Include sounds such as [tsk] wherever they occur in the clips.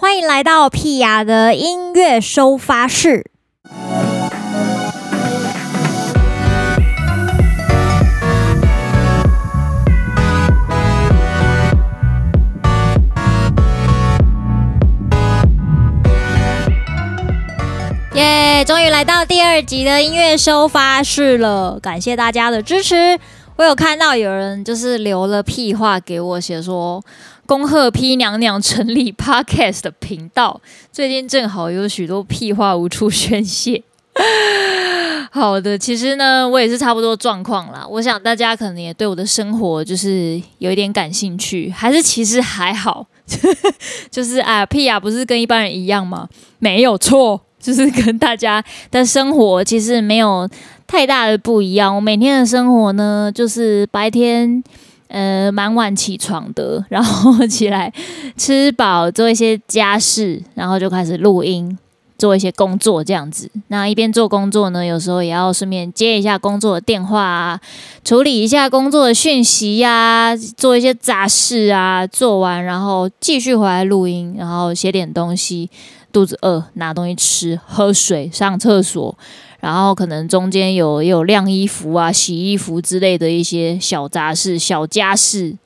欢迎来到屁雅的音乐收发室。耶！终于来到第二集的音乐收发室了，感谢大家的支持。我有看到有人就是留了屁话给我，写说。恭贺 P 娘娘成立 Podcast 的频道，最近正好有许多屁话无处宣泄。[laughs] 好的，其实呢，我也是差不多状况啦。我想大家可能也对我的生活就是有一点感兴趣，还是其实还好，[laughs] 就是啊，屁雅不是跟一般人一样吗？没有错，[laughs] 就是跟大家的生活其实没有太大的不一样。我每天的生活呢，就是白天。呃，蛮晚起床的，然后起来吃饱，做一些家事，然后就开始录音，做一些工作这样子。那一边做工作呢，有时候也要顺便接一下工作的电话啊，处理一下工作的讯息呀，做一些杂事啊，做完然后继续回来录音，然后写点东西，肚子饿拿东西吃，喝水，上厕所。然后可能中间有有晾衣服啊、洗衣服之类的一些小杂事、小家事。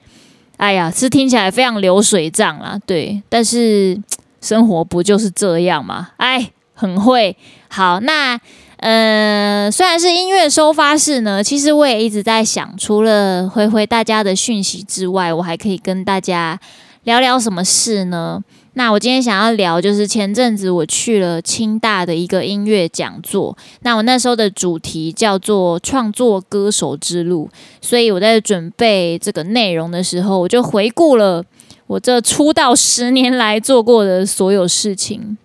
哎呀，是听起来非常流水账啦，对。但是生活不就是这样吗？哎，很会。好，那呃，虽然是音乐收发室呢，其实我也一直在想，除了回回大家的讯息之外，我还可以跟大家聊聊什么事呢？那我今天想要聊，就是前阵子我去了清大的一个音乐讲座。那我那时候的主题叫做“创作歌手之路”，所以我在准备这个内容的时候，我就回顾了我这出道十年来做过的所有事情，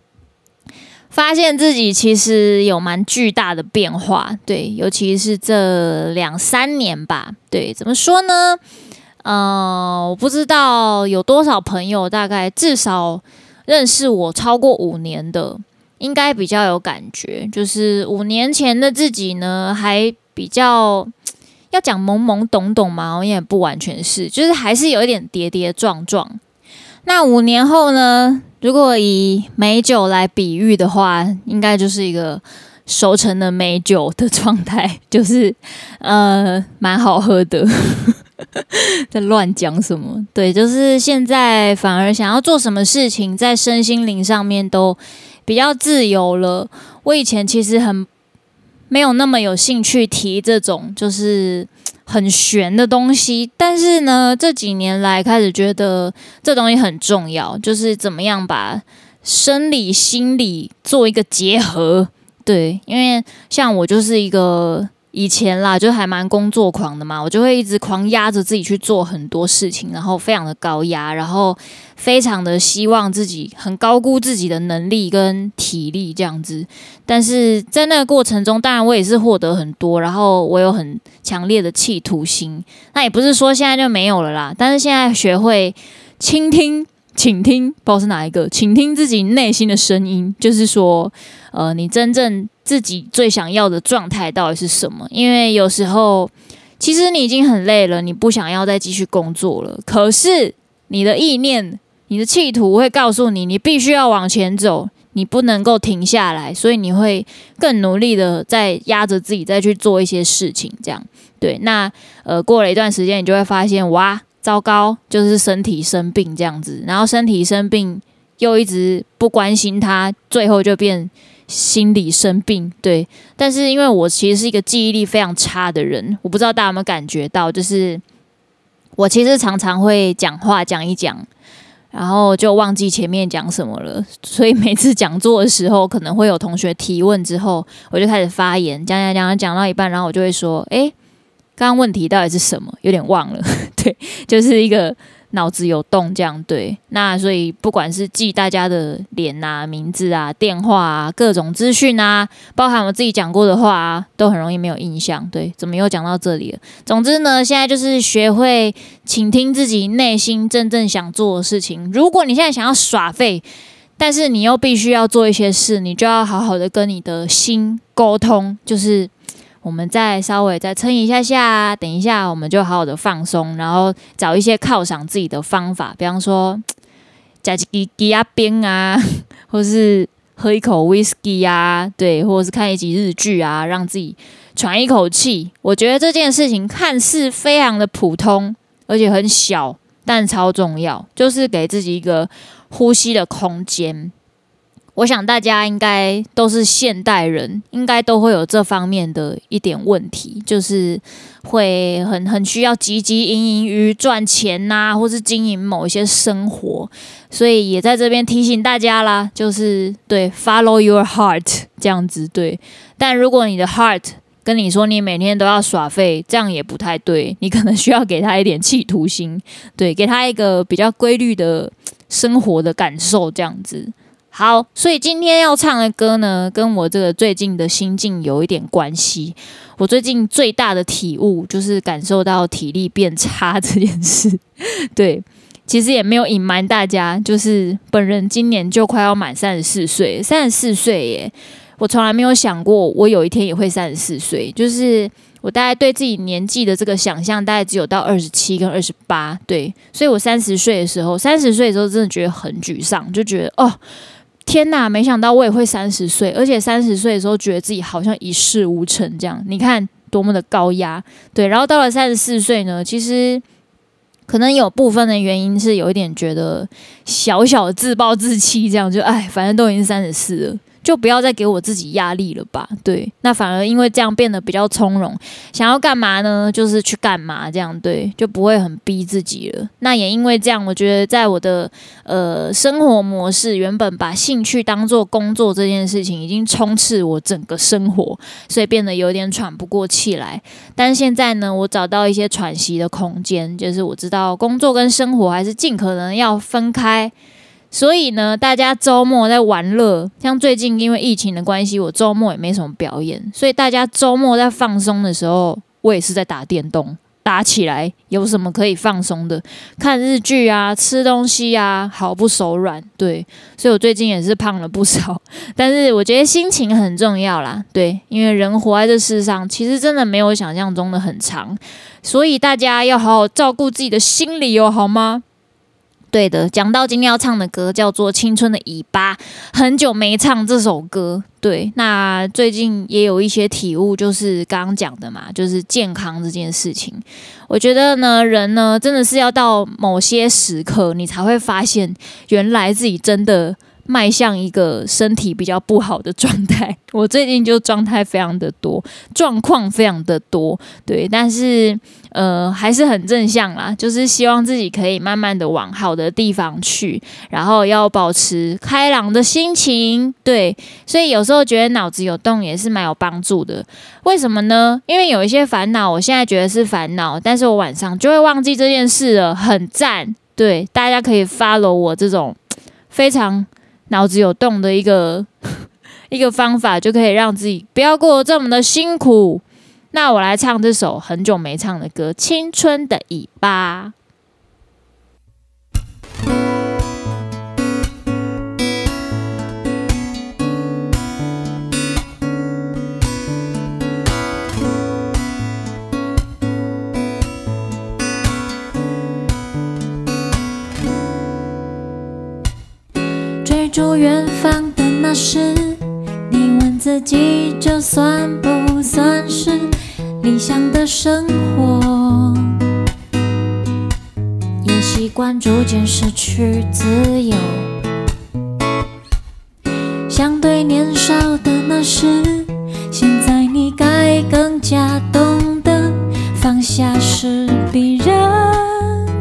发现自己其实有蛮巨大的变化。对，尤其是这两三年吧。对，怎么说呢？嗯、呃，我不知道有多少朋友，大概至少认识我超过五年的，应该比较有感觉。就是五年前的自己呢，还比较要讲懵懵懂懂嘛，我也不完全是，就是还是有一点跌跌撞撞。那五年后呢，如果以美酒来比喻的话，应该就是一个熟成的美酒的状态，就是呃，蛮好喝的。[laughs] 在乱讲什么？对，就是现在反而想要做什么事情，在身心灵上面都比较自由了。我以前其实很没有那么有兴趣提这种就是很玄的东西，但是呢，这几年来开始觉得这东西很重要，就是怎么样把生理心理做一个结合。对，因为像我就是一个。以前啦，就还蛮工作狂的嘛，我就会一直狂压着自己去做很多事情，然后非常的高压，然后非常的希望自己很高估自己的能力跟体力这样子。但是在那个过程中，当然我也是获得很多，然后我有很强烈的企图心。那也不是说现在就没有了啦，但是现在学会倾听。倾听，不知道是哪一个，倾听自己内心的声音，就是说，呃，你真正自己最想要的状态到底是什么？因为有时候，其实你已经很累了，你不想要再继续工作了，可是你的意念、你的企图会告诉你，你必须要往前走，你不能够停下来，所以你会更努力的在压着自己再去做一些事情，这样，对，那呃，过了一段时间，你就会发现，哇。糟糕，就是身体生病这样子，然后身体生病又一直不关心他，最后就变心理生病。对，但是因为我其实是一个记忆力非常差的人，我不知道大家有没有感觉到，就是我其实常常会讲话讲一讲，然后就忘记前面讲什么了，所以每次讲座的时候，可能会有同学提问之后，我就开始发言，讲讲讲讲到一半，然后我就会说，诶。刚刚问题到底是什么？有点忘了。对，就是一个脑子有洞这样。对，那所以不管是记大家的脸啊、名字啊、电话啊、各种资讯啊，包含我自己讲过的话啊，都很容易没有印象。对，怎么又讲到这里了？总之呢，现在就是学会倾听自己内心真正想做的事情。如果你现在想要耍废，但是你又必须要做一些事，你就要好好的跟你的心沟通，就是。我们再稍微再撑一下下，等一下我们就好好的放松，然后找一些犒赏自己的方法，比方说加几滴鸡鸭冰啊，[laughs] 或是喝一口 whisky 啊，对，或者是看一集日剧啊，让自己喘一口气。我觉得这件事情看似非常的普通，而且很小，但超重要，就是给自己一个呼吸的空间。我想大家应该都是现代人，应该都会有这方面的一点问题，就是会很很需要汲汲营营于赚钱呐、或是经营某一些生活，所以也在这边提醒大家啦，就是对，follow your heart 这样子对。但如果你的 heart 跟你说你每天都要耍废，这样也不太对，你可能需要给他一点企图心，对，给他一个比较规律的生活的感受，这样子。好，所以今天要唱的歌呢，跟我这个最近的心境有一点关系。我最近最大的体悟就是感受到体力变差这件事。[laughs] 对，其实也没有隐瞒大家，就是本人今年就快要满三十四岁，三十四岁耶！我从来没有想过我有一天也会三十四岁，就是我大概对自己年纪的这个想象，大概只有到二十七跟二十八。对，所以我三十岁的时候，三十岁的时候真的觉得很沮丧，就觉得哦。天呐，没想到我也会三十岁，而且三十岁的时候觉得自己好像一事无成这样。你看多么的高压，对。然后到了三十四岁呢，其实可能有部分的原因是有一点觉得小小的自暴自弃，这样就哎，反正都已经三十四了。就不要再给我自己压力了吧，对，那反而因为这样变得比较从容，想要干嘛呢？就是去干嘛，这样对，就不会很逼自己了。那也因为这样，我觉得在我的呃生活模式，原本把兴趣当做工作这件事情，已经充斥我整个生活，所以变得有点喘不过气来。但现在呢，我找到一些喘息的空间，就是我知道工作跟生活还是尽可能要分开。所以呢，大家周末在玩乐，像最近因为疫情的关系，我周末也没什么表演。所以大家周末在放松的时候，我也是在打电动，打起来有什么可以放松的？看日剧啊，吃东西啊，毫不手软。对，所以我最近也是胖了不少。但是我觉得心情很重要啦，对，因为人活在这世上，其实真的没有想象中的很长，所以大家要好好照顾自己的心理哦，好吗？对的，讲到今天要唱的歌叫做《青春的尾巴》，很久没唱这首歌。对，那最近也有一些体悟，就是刚刚讲的嘛，就是健康这件事情。我觉得呢，人呢真的是要到某些时刻，你才会发现，原来自己真的。迈向一个身体比较不好的状态，[laughs] 我最近就状态非常的多，状况非常的多，对，但是呃还是很正向啦，就是希望自己可以慢慢的往好的地方去，然后要保持开朗的心情，对，所以有时候觉得脑子有动也是蛮有帮助的。为什么呢？因为有一些烦恼，我现在觉得是烦恼，但是我晚上就会忘记这件事了，很赞，对，大家可以 follow 我这种非常。脑子有洞的一个 [laughs] 一个方法，就可以让自己不要过得这么的辛苦。那我来唱这首很久没唱的歌《青春的尾巴》。住远方的那时，你问自己，这算不算是理想的生活？也习惯逐渐失去自由。相对年少的那时，现在你该更加懂得放下是必然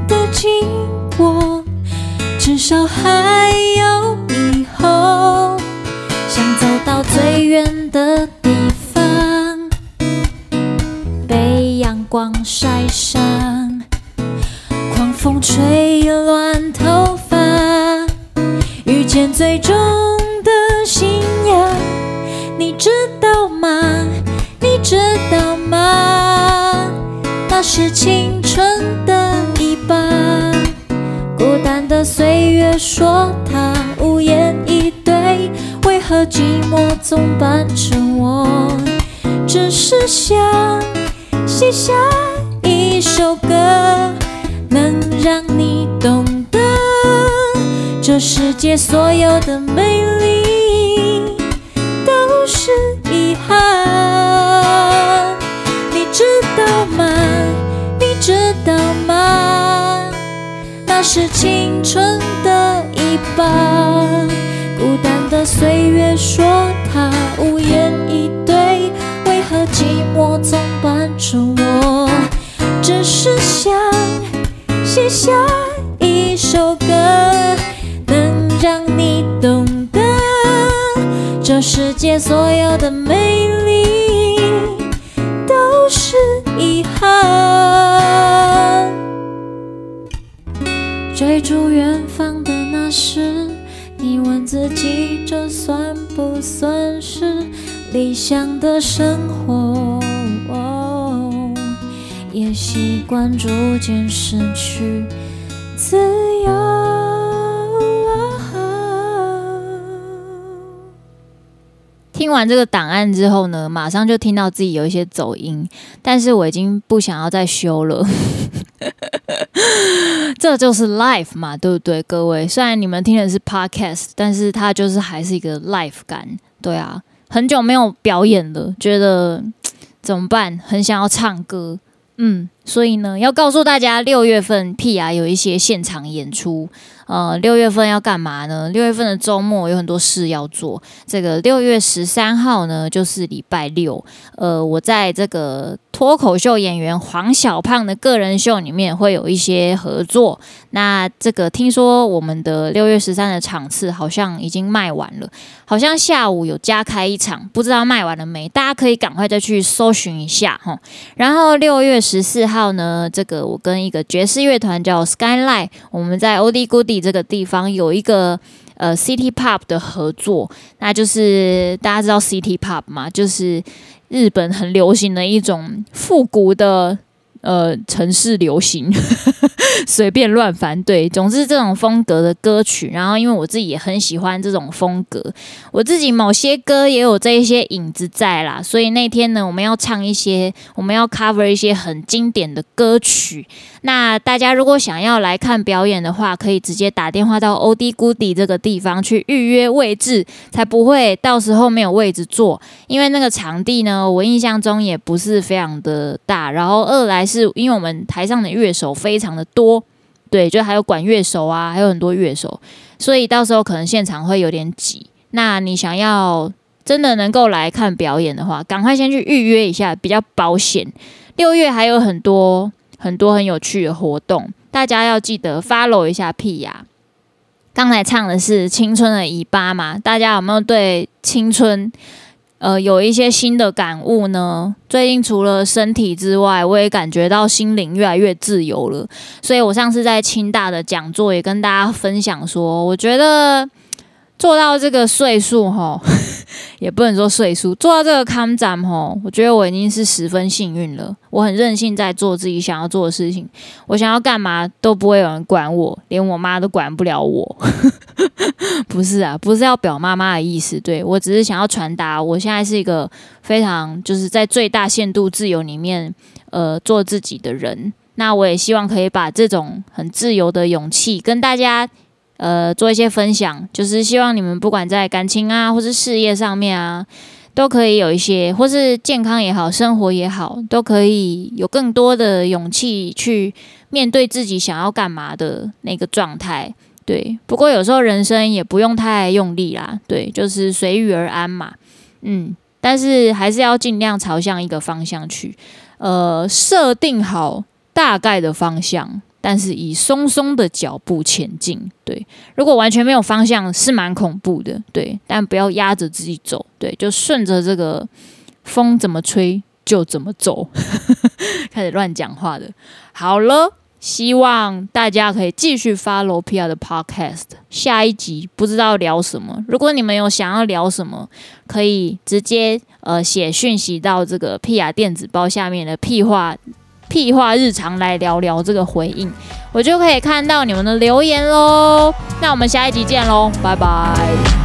的经过，至少还光晒伤，狂风吹乱头发，遇见最终的信仰，你知道吗？你知道吗？那是青春的尾巴，孤单的岁月说它无言以对。为何寂寞总伴着我？只是想写下一首歌，能让你懂得这世界所有的美丽都是遗憾，你知道吗？你知道吗？那是青春的一半。下一首歌，能让你懂得这世界所有的美丽都是遗憾。追逐远方的那时，你问自己，这算不算是理想的生活？也习惯逐渐失去自由。听完这个档案之后呢，马上就听到自己有一些走音，但是我已经不想要再修了。[laughs] 这就是 life 嘛，对不对，各位？虽然你们听的是 podcast，但是它就是还是一个 life 感。对啊，很久没有表演了，觉得 [tsk] 怎么办？很想要唱歌。嗯，所以呢，要告诉大家，六月份屁雅有一些现场演出。呃，六月份要干嘛呢？六月份的周末有很多事要做。这个六月十三号呢，就是礼拜六。呃，我在这个脱口秀演员黄小胖的个人秀里面会有一些合作。那这个听说我们的六月十三的场次好像已经卖完了，好像下午有加开一场，不知道卖完了没？大家可以赶快再去搜寻一下哈。然后六月十四号呢，这个我跟一个爵士乐团叫 Skyline，我们在 Odi Goodi。这个地方有一个呃 City Pop 的合作，那就是大家知道 City Pop 吗？就是日本很流行的一种复古的。呃，城市流行，[laughs] 随便乱翻，对，总之这种风格的歌曲。然后，因为我自己也很喜欢这种风格，我自己某些歌也有这一些影子在啦。所以那天呢，我们要唱一些，我们要 cover 一些很经典的歌曲。那大家如果想要来看表演的话，可以直接打电话到 O D Goody 这个地方去预约位置，才不会到时候没有位置坐。因为那个场地呢，我印象中也不是非常的大。然后二来是。是因为我们台上的乐手非常的多，对，就还有管乐手啊，还有很多乐手，所以到时候可能现场会有点挤。那你想要真的能够来看表演的话，赶快先去预约一下，比较保险。六月还有很多很多很有趣的活动，大家要记得 follow 一下屁呀。刚才唱的是青春的尾巴嘛，大家有没有对青春？呃，有一些新的感悟呢。最近除了身体之外，我也感觉到心灵越来越自由了。所以我上次在清大的讲座也跟大家分享说，我觉得。做到这个岁数吼，[laughs] 也不能说岁数，做到这个康展吼，我觉得我已经是十分幸运了。我很任性，在做自己想要做的事情，我想要干嘛都不会有人管我，连我妈都管不了我。[laughs] 不是啊，不是要表妈妈的意思，对，我只是想要传达，我现在是一个非常就是在最大限度自由里面，呃，做自己的人。那我也希望可以把这种很自由的勇气跟大家。呃，做一些分享，就是希望你们不管在感情啊，或是事业上面啊，都可以有一些，或是健康也好，生活也好，都可以有更多的勇气去面对自己想要干嘛的那个状态。对，不过有时候人生也不用太用力啦，对，就是随遇而安嘛。嗯，但是还是要尽量朝向一个方向去，呃，设定好大概的方向。但是以松松的脚步前进，对。如果完全没有方向，是蛮恐怖的，对。但不要压着自己走，对，就顺着这个风怎么吹就怎么走。[laughs] 开始乱讲话的，好了，希望大家可以继续 follow 屁雅的 podcast。下一集不知道聊什么，如果你们有想要聊什么，可以直接呃写讯息到这个皮亚电子包下面的屁话。屁话日常来聊聊这个回应，我就可以看到你们的留言喽。那我们下一集见喽，拜拜。